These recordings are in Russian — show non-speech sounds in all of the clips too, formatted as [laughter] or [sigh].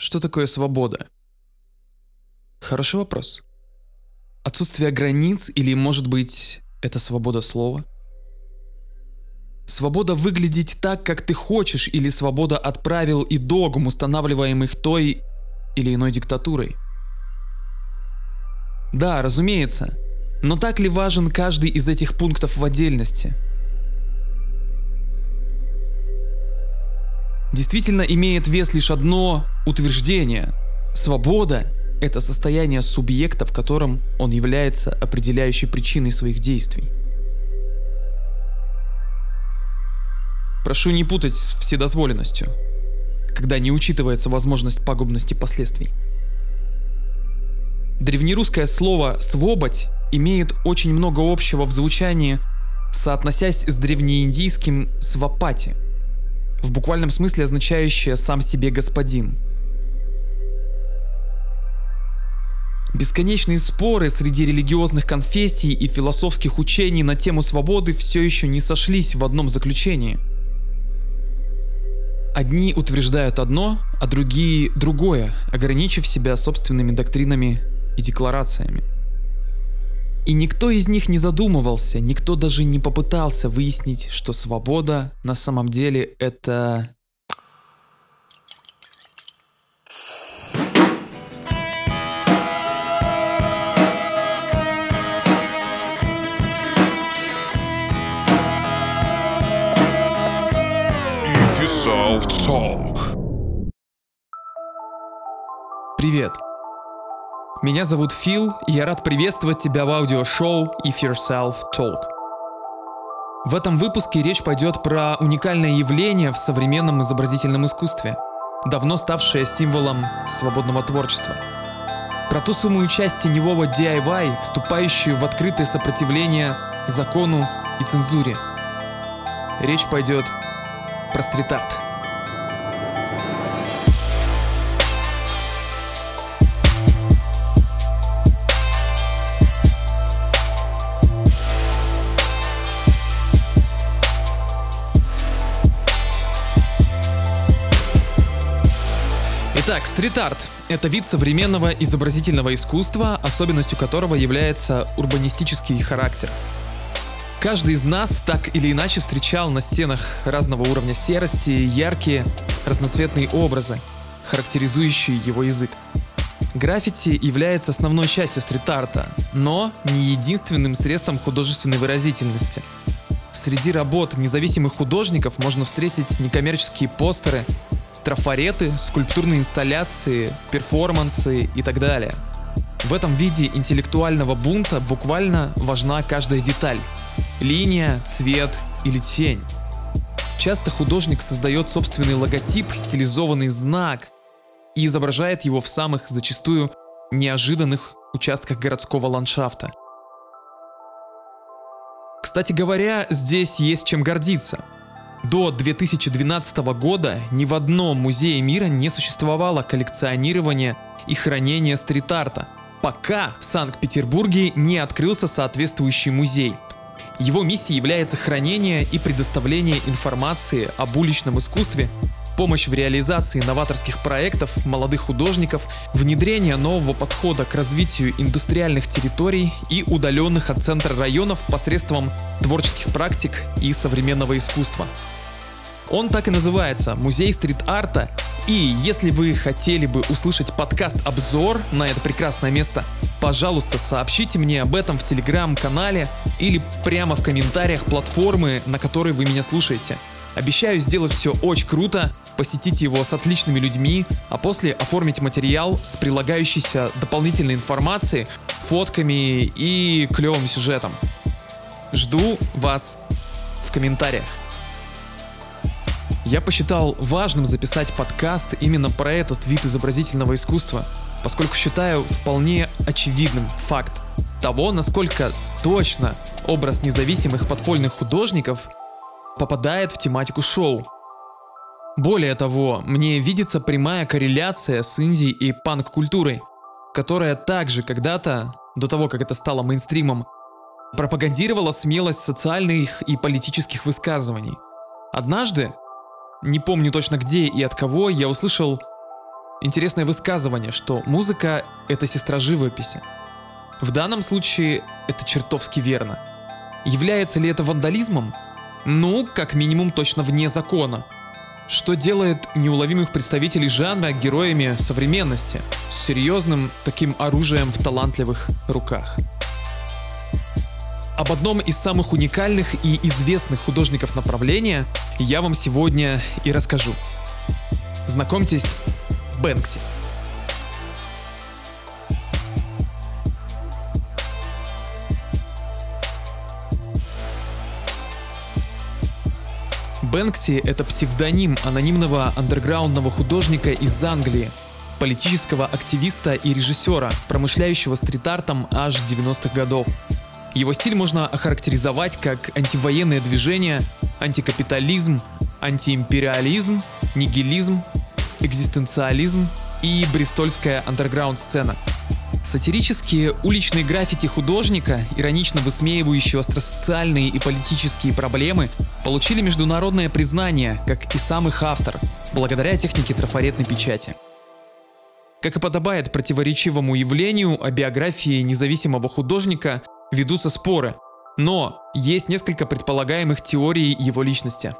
Что такое свобода? Хороший вопрос. Отсутствие границ или, может быть, это свобода слова? Свобода выглядеть так, как ты хочешь, или свобода от правил и догм, устанавливаемых той или иной диктатурой? Да, разумеется. Но так ли важен каждый из этих пунктов в отдельности? Действительно имеет вес лишь одно утверждение. Свобода – это состояние субъекта, в котором он является определяющей причиной своих действий. Прошу не путать с вседозволенностью, когда не учитывается возможность пагубности последствий. Древнерусское слово «свободь» имеет очень много общего в звучании, соотносясь с древнеиндийским «свапати», в буквальном смысле означающее «сам себе господин». Бесконечные споры среди религиозных конфессий и философских учений на тему свободы все еще не сошлись в одном заключении. Одни утверждают одно, а другие другое, ограничив себя собственными доктринами и декларациями. И никто из них не задумывался, никто даже не попытался выяснить, что свобода на самом деле это... If you solved talk. Привет! Меня зовут Фил, и я рад приветствовать тебя в аудиошоу If Yourself Talk. В этом выпуске речь пойдет про уникальное явление в современном изобразительном искусстве, давно ставшее символом свободного творчества. Про ту сумму часть теневого DIY, вступающую в открытое сопротивление закону и цензуре. Речь пойдет про стрит-арт. Итак, стрит-арт – это вид современного изобразительного искусства, особенностью которого является урбанистический характер. Каждый из нас так или иначе встречал на стенах разного уровня серости яркие разноцветные образы, характеризующие его язык. Граффити является основной частью стрит-арта, но не единственным средством художественной выразительности. Среди работ независимых художников можно встретить некоммерческие постеры, трафареты, скульптурные инсталляции, перформансы и так далее. В этом виде интеллектуального бунта буквально важна каждая деталь. Линия, цвет или тень. Часто художник создает собственный логотип, стилизованный знак и изображает его в самых зачастую неожиданных участках городского ландшафта. Кстати говоря, здесь есть чем гордиться – до 2012 года ни в одном музее мира не существовало коллекционирования и хранения стрит-арта, пока в Санкт-Петербурге не открылся соответствующий музей. Его миссией является хранение и предоставление информации об уличном искусстве, помощь в реализации новаторских проектов молодых художников, внедрение нового подхода к развитию индустриальных территорий и удаленных от центра районов посредством творческих практик и современного искусства. Он так и называется «Музей стрит-арта». И если вы хотели бы услышать подкаст-обзор на это прекрасное место, пожалуйста, сообщите мне об этом в телеграм-канале или прямо в комментариях платформы, на которой вы меня слушаете. Обещаю сделать все очень круто, посетить его с отличными людьми, а после оформить материал с прилагающейся дополнительной информацией, фотками и клевым сюжетом. Жду вас в комментариях. Я посчитал важным записать подкаст именно про этот вид изобразительного искусства, поскольку считаю вполне очевидным факт того, насколько точно образ независимых подпольных художников попадает в тематику шоу. Более того, мне видится прямая корреляция с инди и панк-культурой, которая также когда-то, до того как это стало мейнстримом, пропагандировала смелость социальных и политических высказываний. Однажды не помню точно где и от кого, я услышал интересное высказывание, что музыка — это сестра живописи. В данном случае это чертовски верно. Является ли это вандализмом? Ну, как минимум точно вне закона. Что делает неуловимых представителей жанра героями современности, с серьезным таким оружием в талантливых руках. Об одном из самых уникальных и известных художников направления я вам сегодня и расскажу. Знакомьтесь, Бэнкси. Бэнкси — это псевдоним анонимного андерграундного художника из Англии, политического активиста и режиссера, промышляющего стрит-артом аж 90-х годов. Его стиль можно охарактеризовать как антивоенное движение, антикапитализм, антиимпериализм, нигилизм, экзистенциализм и бристольская андерграунд-сцена. Сатирические уличные граффити художника, иронично высмеивающие остросоциальные и политические проблемы, получили международное признание, как и сам их автор, благодаря технике трафаретной печати. Как и подобает противоречивому явлению, о биографии независимого художника ведутся споры, но есть несколько предполагаемых теорий его личности.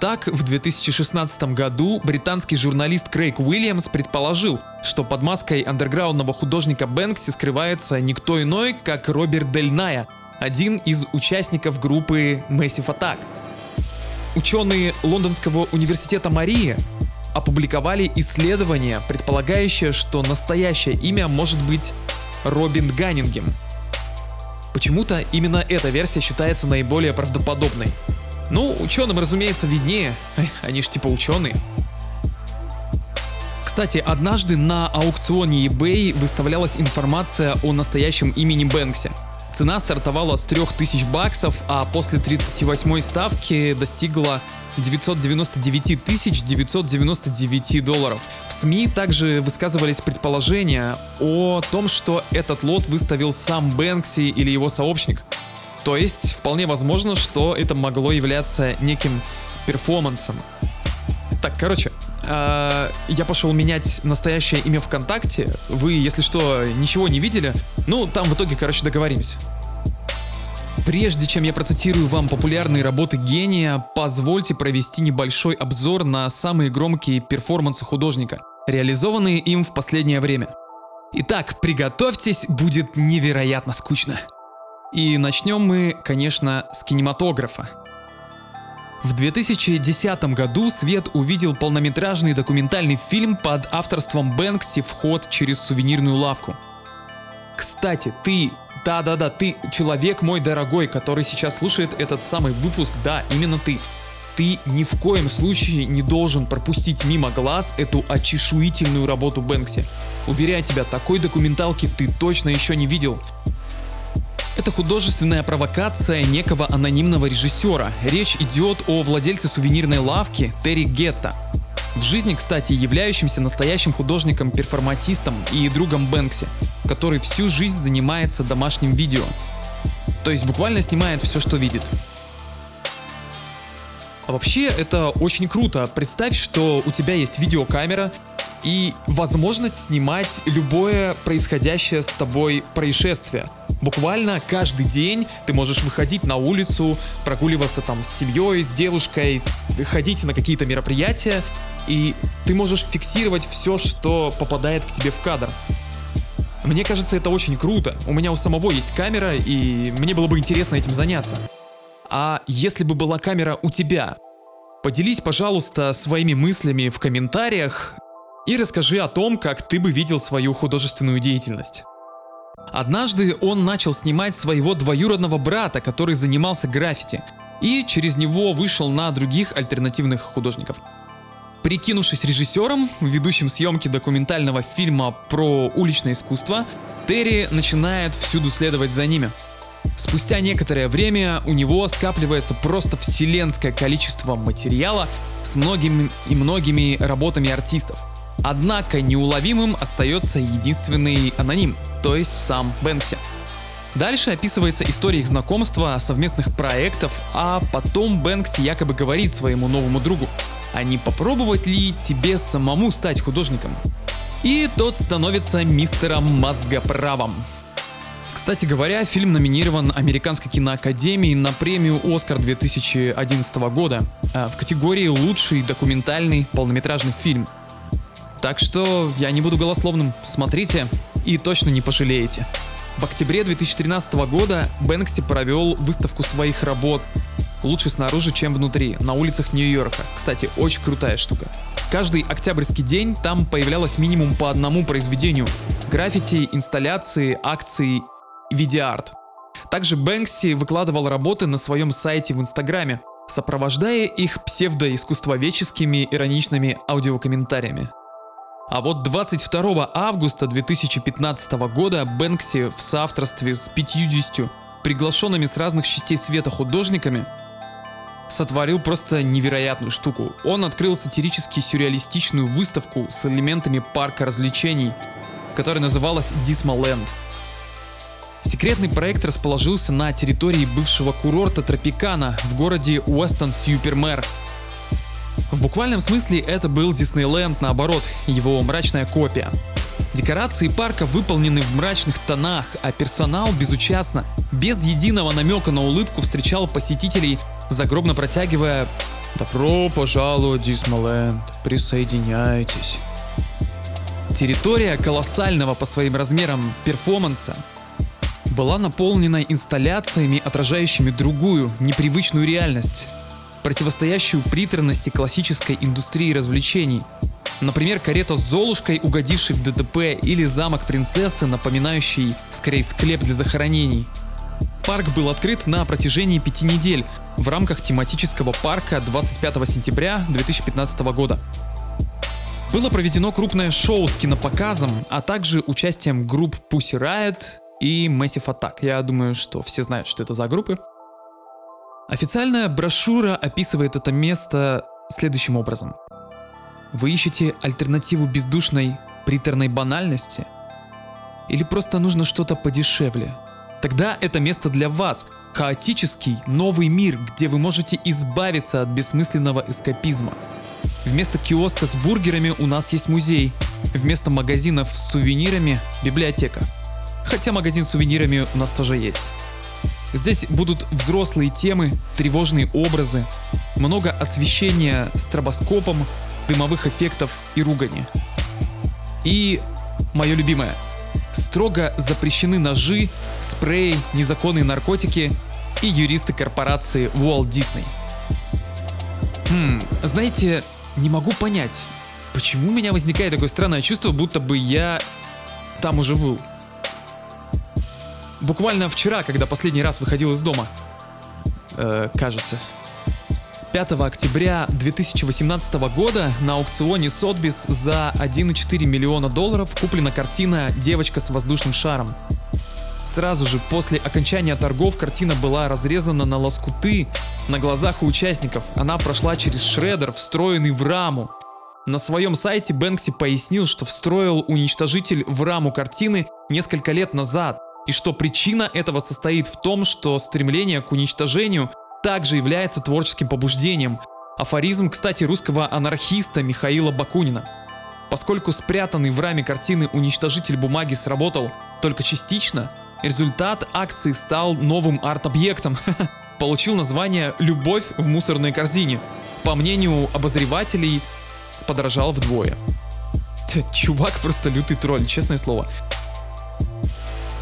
Так, в 2016 году британский журналист Крейг Уильямс предположил, что под маской андерграундного художника Бэнкси скрывается никто иной, как Роберт Дель Ная, один из участников группы Massive Attack. Ученые Лондонского университета Марии опубликовали исследование, предполагающее, что настоящее имя может быть Робин Ганнингем. Почему-то именно эта версия считается наиболее правдоподобной. Ну, ученым, разумеется, виднее. [laughs] Они ж типа ученые. Кстати, однажды на аукционе eBay выставлялась информация о настоящем имени Бэнкси. Цена стартовала с 3000 баксов, а после 38 ставки достигла 999 999 долларов. В СМИ также высказывались предположения о том, что этот лот выставил сам Бэнкси или его сообщник. То есть вполне возможно, что это могло являться неким перформансом. Так, короче, э, я пошел менять настоящее имя ВКонтакте. Вы, если что, ничего не видели. Ну, там в итоге, короче, договоримся. Прежде чем я процитирую вам популярные работы гения, позвольте провести небольшой обзор на самые громкие перформансы художника, реализованные им в последнее время. Итак, приготовьтесь, будет невероятно скучно. И начнем мы, конечно, с кинематографа. В 2010 году Свет увидел полнометражный документальный фильм под авторством Бэнкси «Вход через сувенирную лавку». Кстати, ты, да-да-да, ты, человек мой дорогой, который сейчас слушает этот самый выпуск, да, именно ты. Ты ни в коем случае не должен пропустить мимо глаз эту очешуительную работу Бэнкси. Уверяю тебя, такой документалки ты точно еще не видел. Это художественная провокация некого анонимного режиссера. Речь идет о владельце сувенирной лавки Терри Гетта. В жизни, кстати, являющимся настоящим художником-перформатистом и другом Бэнкси, который всю жизнь занимается домашним видео. То есть буквально снимает все, что видит. А вообще это очень круто. Представь, что у тебя есть видеокамера и возможность снимать любое происходящее с тобой происшествие. Буквально каждый день ты можешь выходить на улицу, прогуливаться там с семьей, с девушкой, ходить на какие-то мероприятия, и ты можешь фиксировать все, что попадает к тебе в кадр. Мне кажется, это очень круто. У меня у самого есть камера, и мне было бы интересно этим заняться. А если бы была камера у тебя? Поделись, пожалуйста, своими мыслями в комментариях и расскажи о том, как ты бы видел свою художественную деятельность. Однажды он начал снимать своего двоюродного брата, который занимался граффити, и через него вышел на других альтернативных художников. Прикинувшись режиссером, ведущим съемки документального фильма про уличное искусство, Терри начинает всюду следовать за ними. Спустя некоторое время у него скапливается просто вселенское количество материала с многими и многими работами артистов. Однако неуловимым остается единственный аноним, то есть сам Бэнкси. Дальше описывается история их знакомства, совместных проектов, а потом Бэнкси якобы говорит своему новому другу а не попробовать ли тебе самому стать художником? И тот становится мистером мозгоправом. Кстати говоря, фильм номинирован Американской киноакадемией на премию «Оскар» 2011 года а, в категории «Лучший документальный полнометражный фильм». Так что я не буду голословным, смотрите и точно не пожалеете. В октябре 2013 года Бэнкси провел выставку своих работ лучше снаружи, чем внутри, на улицах Нью-Йорка. Кстати, очень крутая штука. Каждый октябрьский день там появлялось минимум по одному произведению. Граффити, инсталляции, акции видеоарт. Также Бэнкси выкладывал работы на своем сайте в Инстаграме, сопровождая их псевдоискусствоведческими ироничными аудиокомментариями. А вот 22 августа 2015 года Бэнкси в соавторстве с 50 приглашенными с разных частей света художниками сотворил просто невероятную штуку. Он открыл сатирически сюрреалистичную выставку с элементами парка развлечений, которая называлась Dismaland. Секретный проект расположился на территории бывшего курорта Тропикана в городе Уэстон-Сьюпермэр. В буквальном смысле это был Диснейленд наоборот, его мрачная копия. Декорации парка выполнены в мрачных тонах, а персонал безучастно, без единого намека на улыбку встречал посетителей, загробно протягивая «Добро пожаловать, Дисмаленд, присоединяйтесь». Территория колоссального по своим размерам перформанса была наполнена инсталляциями, отражающими другую, непривычную реальность, противостоящую приторности классической индустрии развлечений. Например, карета с Золушкой, угодившей в ДТП, или замок принцессы, напоминающий скорее склеп для захоронений. Парк был открыт на протяжении пяти недель в рамках тематического парка 25 сентября 2015 года. Было проведено крупное шоу с кинопоказом, а также участием групп Pussy Riot, и Massive Attack. Я думаю, что все знают, что это за группы. Официальная брошюра описывает это место следующим образом. Вы ищете альтернативу бездушной, приторной банальности? Или просто нужно что-то подешевле? Тогда это место для вас. Хаотический новый мир, где вы можете избавиться от бессмысленного эскапизма. Вместо киоска с бургерами у нас есть музей. Вместо магазинов с сувенирами – библиотека. Хотя магазин с сувенирами у нас тоже есть. Здесь будут взрослые темы, тревожные образы, много освещения стробоскопом, дымовых эффектов и ругани. И мое любимое. Строго запрещены ножи, спреи, незаконные наркотики и юристы корпорации Walt Disney. Хм, знаете, не могу понять, почему у меня возникает такое странное чувство, будто бы я там уже был. Буквально вчера, когда последний раз выходил из дома. Э, кажется. 5 октября 2018 года на аукционе Сотбис за 1,4 миллиона долларов куплена картина «Девочка с воздушным шаром». Сразу же после окончания торгов картина была разрезана на лоскуты на глазах у участников. Она прошла через шредер, встроенный в раму. На своем сайте Бэнкси пояснил, что встроил уничтожитель в раму картины несколько лет назад, и что причина этого состоит в том, что стремление к уничтожению также является творческим побуждением. Афоризм, кстати, русского анархиста Михаила Бакунина. Поскольку спрятанный в раме картины уничтожитель бумаги сработал только частично, результат акции стал новым арт-объектом. [laughs] Получил название «Любовь в мусорной корзине». По мнению обозревателей, подорожал вдвое. [laughs] Чувак просто лютый тролль, честное слово.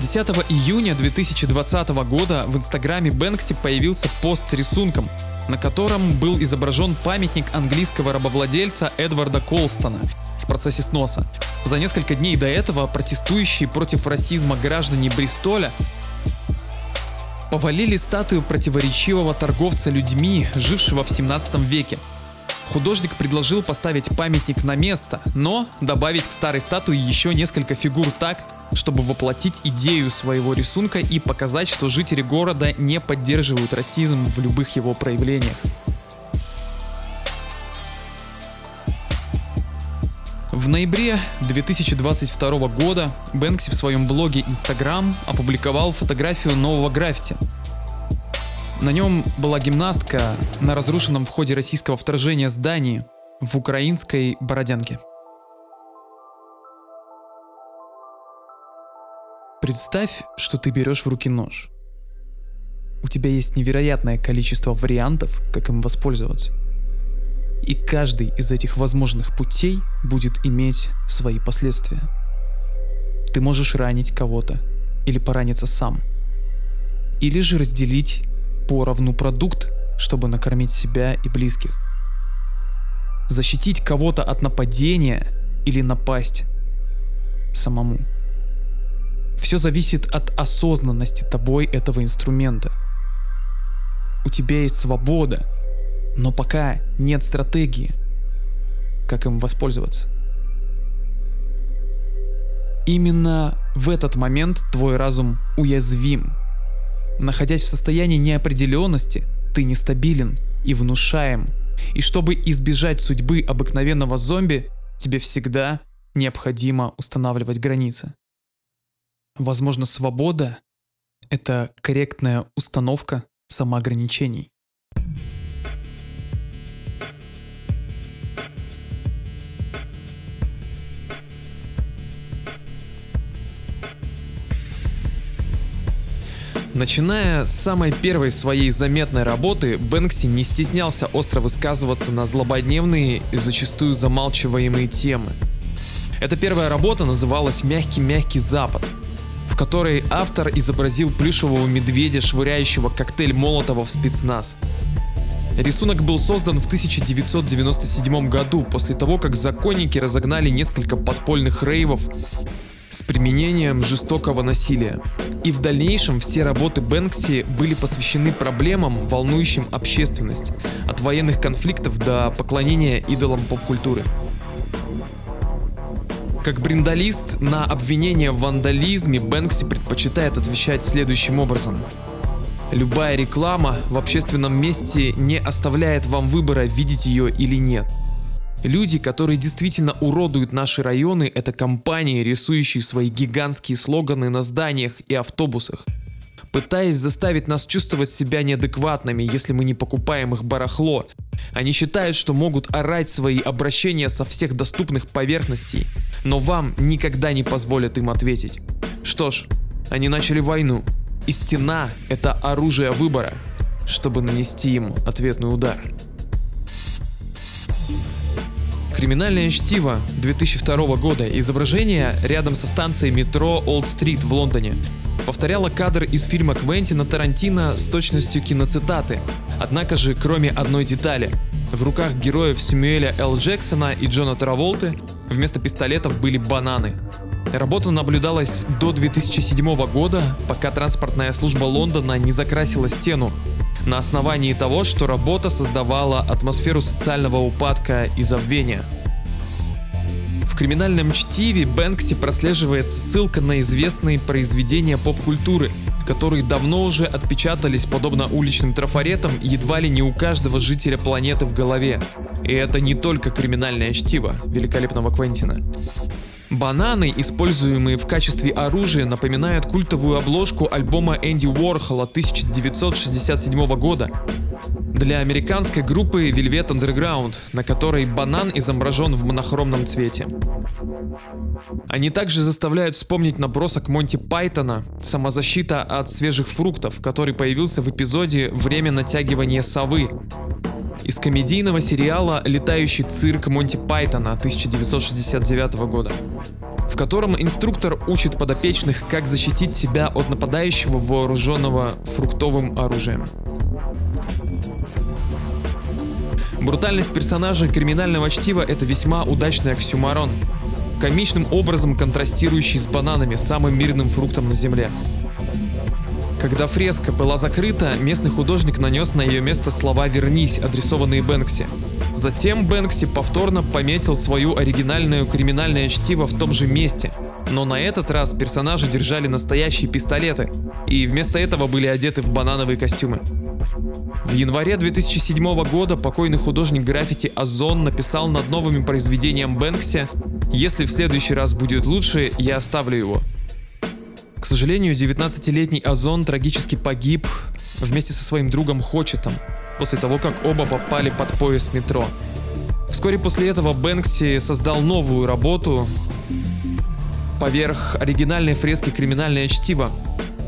10 июня 2020 года в инстаграме Бэнкси появился пост с рисунком, на котором был изображен памятник английского рабовладельца Эдварда Колстона в процессе сноса. За несколько дней до этого протестующие против расизма граждане Бристоля повалили статую противоречивого торговца людьми, жившего в 17 веке. Художник предложил поставить памятник на место, но добавить к старой статуе еще несколько фигур так, чтобы воплотить идею своего рисунка и показать, что жители города не поддерживают расизм в любых его проявлениях. В ноябре 2022 года Бэнкси в своем блоге Instagram опубликовал фотографию нового граффити. На нем была гимнастка на разрушенном в ходе российского вторжения здании. в украинской Бородянке. Представь, что ты берешь в руки нож. У тебя есть невероятное количество вариантов, как им воспользоваться. И каждый из этих возможных путей будет иметь свои последствия. Ты можешь ранить кого-то или пораниться сам. Или же разделить поровну продукт, чтобы накормить себя и близких. Защитить кого-то от нападения или напасть самому. Все зависит от осознанности тобой этого инструмента. У тебя есть свобода, но пока нет стратегии, как им воспользоваться. Именно в этот момент твой разум уязвим. Находясь в состоянии неопределенности, ты нестабилен и внушаем. И чтобы избежать судьбы обыкновенного зомби, тебе всегда необходимо устанавливать границы. Возможно, свобода — это корректная установка самоограничений. Начиная с самой первой своей заметной работы, Бэнкси не стеснялся остро высказываться на злободневные и зачастую замалчиваемые темы. Эта первая работа называлась «Мягкий-мягкий Запад», в которой автор изобразил плюшевого медведя, швыряющего коктейль Молотова в спецназ. Рисунок был создан в 1997 году, после того, как законники разогнали несколько подпольных рейвов с применением жестокого насилия. И в дальнейшем все работы Бэнкси были посвящены проблемам, волнующим общественность, от военных конфликтов до поклонения идолам поп-культуры. Как брендалист на обвинение в вандализме Бэнкси предпочитает отвечать следующим образом. Любая реклама в общественном месте не оставляет вам выбора, видеть ее или нет – Люди, которые действительно уродуют наши районы, это компании, рисующие свои гигантские слоганы на зданиях и автобусах. Пытаясь заставить нас чувствовать себя неадекватными, если мы не покупаем их барахло. Они считают, что могут орать свои обращения со всех доступных поверхностей, но вам никогда не позволят им ответить. Что ж, они начали войну, и стена — это оружие выбора, чтобы нанести им ответный удар. Криминальное чтиво 2002 года. Изображение рядом со станцией метро Олд-Стрит в Лондоне. Повторяло кадр из фильма Квентина Тарантино с точностью киноцитаты. Однако же, кроме одной детали. В руках героев Сэмюэля Л. Джексона и Джона Траволты вместо пистолетов были бананы. Работа наблюдалась до 2007 года, пока транспортная служба Лондона не закрасила стену, на основании того, что работа создавала атмосферу социального упадка и забвения. В криминальном чтиве Бэнкси прослеживается ссылка на известные произведения поп-культуры, которые давно уже отпечатались подобно уличным трафаретам едва ли не у каждого жителя планеты в голове. И это не только криминальное чтиво великолепного Квентина. Бананы, используемые в качестве оружия, напоминают культовую обложку альбома Энди Уорхола 1967 года для американской группы Velvet Underground, на которой банан изображен в монохромном цвете. Они также заставляют вспомнить набросок Монти Пайтона «Самозащита от свежих фруктов», который появился в эпизоде «Время натягивания совы», из комедийного сериала «Летающий цирк Монти Пайтона» 1969 года, в котором инструктор учит подопечных, как защитить себя от нападающего вооруженного фруктовым оружием. Брутальность персонажа криминального чтива — это весьма удачный оксюмарон, комичным образом контрастирующий с бананами, самым мирным фруктом на Земле. Когда фреска была закрыта, местный художник нанес на ее место слова «Вернись», адресованные Бэнкси. Затем Бэнкси повторно пометил свою оригинальную криминальное чтиво в том же месте, но на этот раз персонажи держали настоящие пистолеты и вместо этого были одеты в банановые костюмы. В январе 2007 года покойный художник граффити Озон написал над новым произведением Бэнкси «Если в следующий раз будет лучше, я оставлю его». К сожалению, 19-летний Озон трагически погиб вместе со своим другом Хочетом после того, как оба попали под поезд метро. Вскоре после этого Бэнкси создал новую работу поверх оригинальной фрески «Криминальное чтиво»,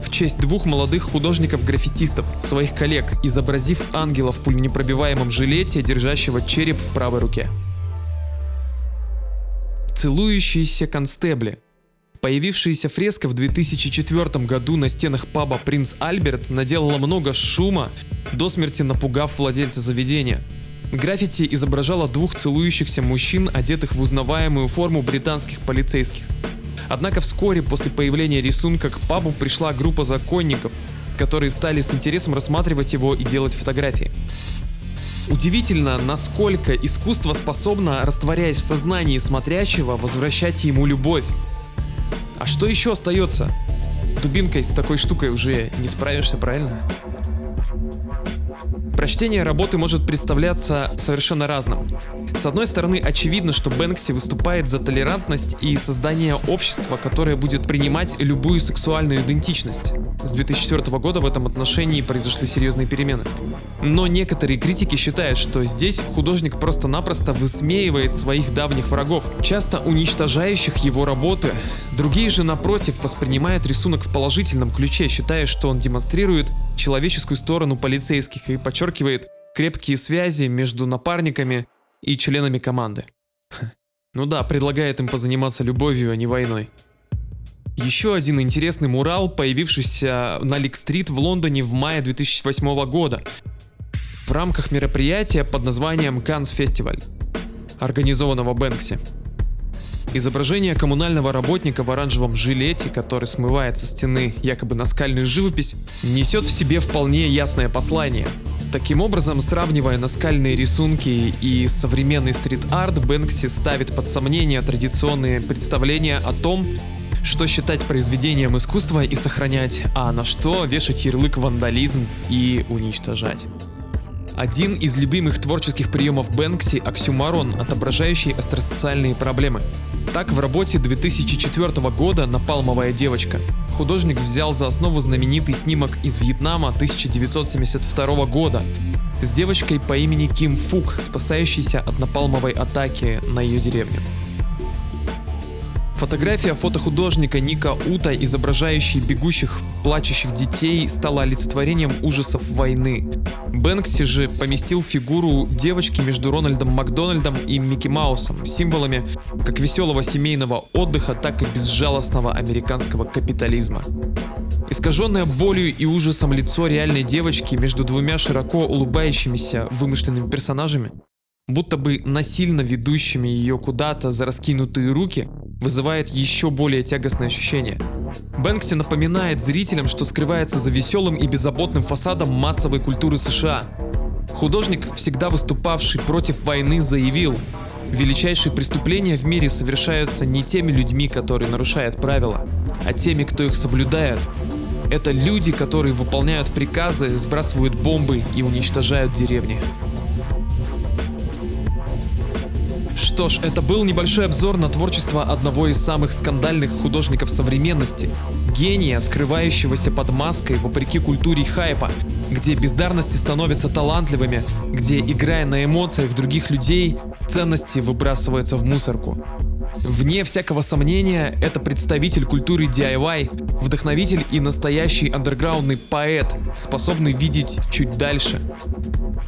в честь двух молодых художников-граффитистов, своих коллег, изобразив ангела в пуленепробиваемом жилете, держащего череп в правой руке. Целующиеся констебли. Появившаяся фреска в 2004 году на стенах паба «Принц Альберт» наделала много шума, до смерти напугав владельца заведения. Граффити изображало двух целующихся мужчин, одетых в узнаваемую форму британских полицейских – Однако вскоре после появления рисунка к пабу пришла группа законников, которые стали с интересом рассматривать его и делать фотографии. Удивительно, насколько искусство способно, растворяясь в сознании смотрящего, возвращать ему любовь. А что еще остается? Дубинкой с такой штукой уже не справишься, правильно? Прочтение работы может представляться совершенно разным. С одной стороны, очевидно, что Бэнкси выступает за толерантность и создание общества, которое будет принимать любую сексуальную идентичность. С 2004 года в этом отношении произошли серьезные перемены. Но некоторые критики считают, что здесь художник просто-напросто высмеивает своих давних врагов, часто уничтожающих его работы. Другие же, напротив, воспринимают рисунок в положительном ключе, считая, что он демонстрирует человеческую сторону полицейских и подчеркивает крепкие связи между напарниками и членами команды. Ну да, предлагает им позаниматься любовью, а не войной. Еще один интересный мурал, появившийся на Лик-стрит в Лондоне в мае 2008 года в рамках мероприятия под названием Cannes Festival, организованного Бэнкси. Изображение коммунального работника в оранжевом жилете, который смывает со стены якобы наскальную живопись, несет в себе вполне ясное послание. Таким образом, сравнивая наскальные рисунки и современный стрит-арт, Бэнкси ставит под сомнение традиционные представления о том, что считать произведением искусства и сохранять, а на что вешать ярлык вандализм и уничтожать. Один из любимых творческих приемов Бэнкси – оксюмарон, отображающий остросоциальные проблемы. Так в работе 2004 года «Напалмовая девочка» художник взял за основу знаменитый снимок из Вьетнама 1972 года с девочкой по имени Ким Фук, спасающейся от напалмовой атаки на ее деревню. Фотография фотохудожника Ника Ута, изображающей бегущих, плачущих детей, стала олицетворением ужасов войны. Бэнкси же поместил фигуру девочки между Рональдом Макдональдом и Микки Маусом, символами как веселого семейного отдыха, так и безжалостного американского капитализма. Искаженное болью и ужасом лицо реальной девочки между двумя широко улыбающимися вымышленными персонажами, будто бы насильно ведущими ее куда-то за раскинутые руки, вызывает еще более тягостное ощущение. Бэнкси напоминает зрителям, что скрывается за веселым и беззаботным фасадом массовой культуры США. Художник, всегда выступавший против войны, заявил, величайшие преступления в мире совершаются не теми людьми, которые нарушают правила, а теми, кто их соблюдает. Это люди, которые выполняют приказы, сбрасывают бомбы и уничтожают деревни. Что ж, это был небольшой обзор на творчество одного из самых скандальных художников современности. Гения, скрывающегося под маской вопреки культуре хайпа, где бездарности становятся талантливыми, где, играя на эмоциях других людей, ценности выбрасываются в мусорку. Вне всякого сомнения, это представитель культуры DIY, вдохновитель и настоящий андерграундный поэт, способный видеть чуть дальше.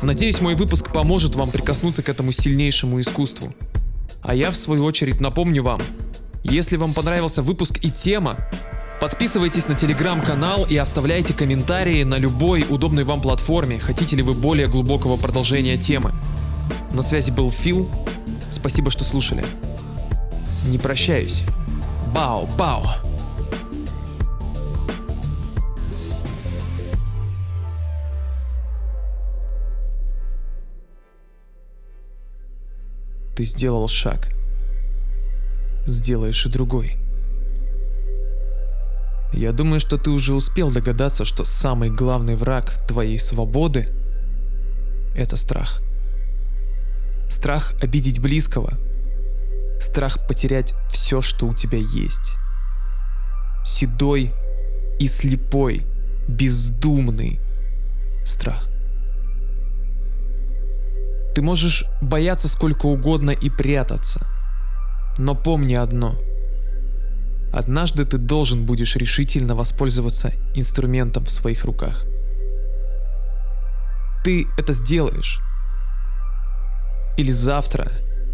Надеюсь, мой выпуск поможет вам прикоснуться к этому сильнейшему искусству. А я в свою очередь напомню вам, если вам понравился выпуск и тема, подписывайтесь на телеграм-канал и оставляйте комментарии на любой удобной вам платформе, хотите ли вы более глубокого продолжения темы. На связи был Фил, спасибо, что слушали. Не прощаюсь. Бау, бау. Ты сделал шаг. Сделаешь и другой. Я думаю, что ты уже успел догадаться, что самый главный враг твоей свободы – это страх. Страх обидеть близкого. Страх потерять все, что у тебя есть. Седой и слепой, бездумный страх. Ты можешь бояться сколько угодно и прятаться. Но помни одно. Однажды ты должен будешь решительно воспользоваться инструментом в своих руках. Ты это сделаешь. Или завтра,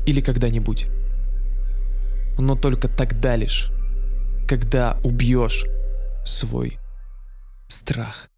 или когда-нибудь. Но только тогда лишь, когда убьешь свой страх.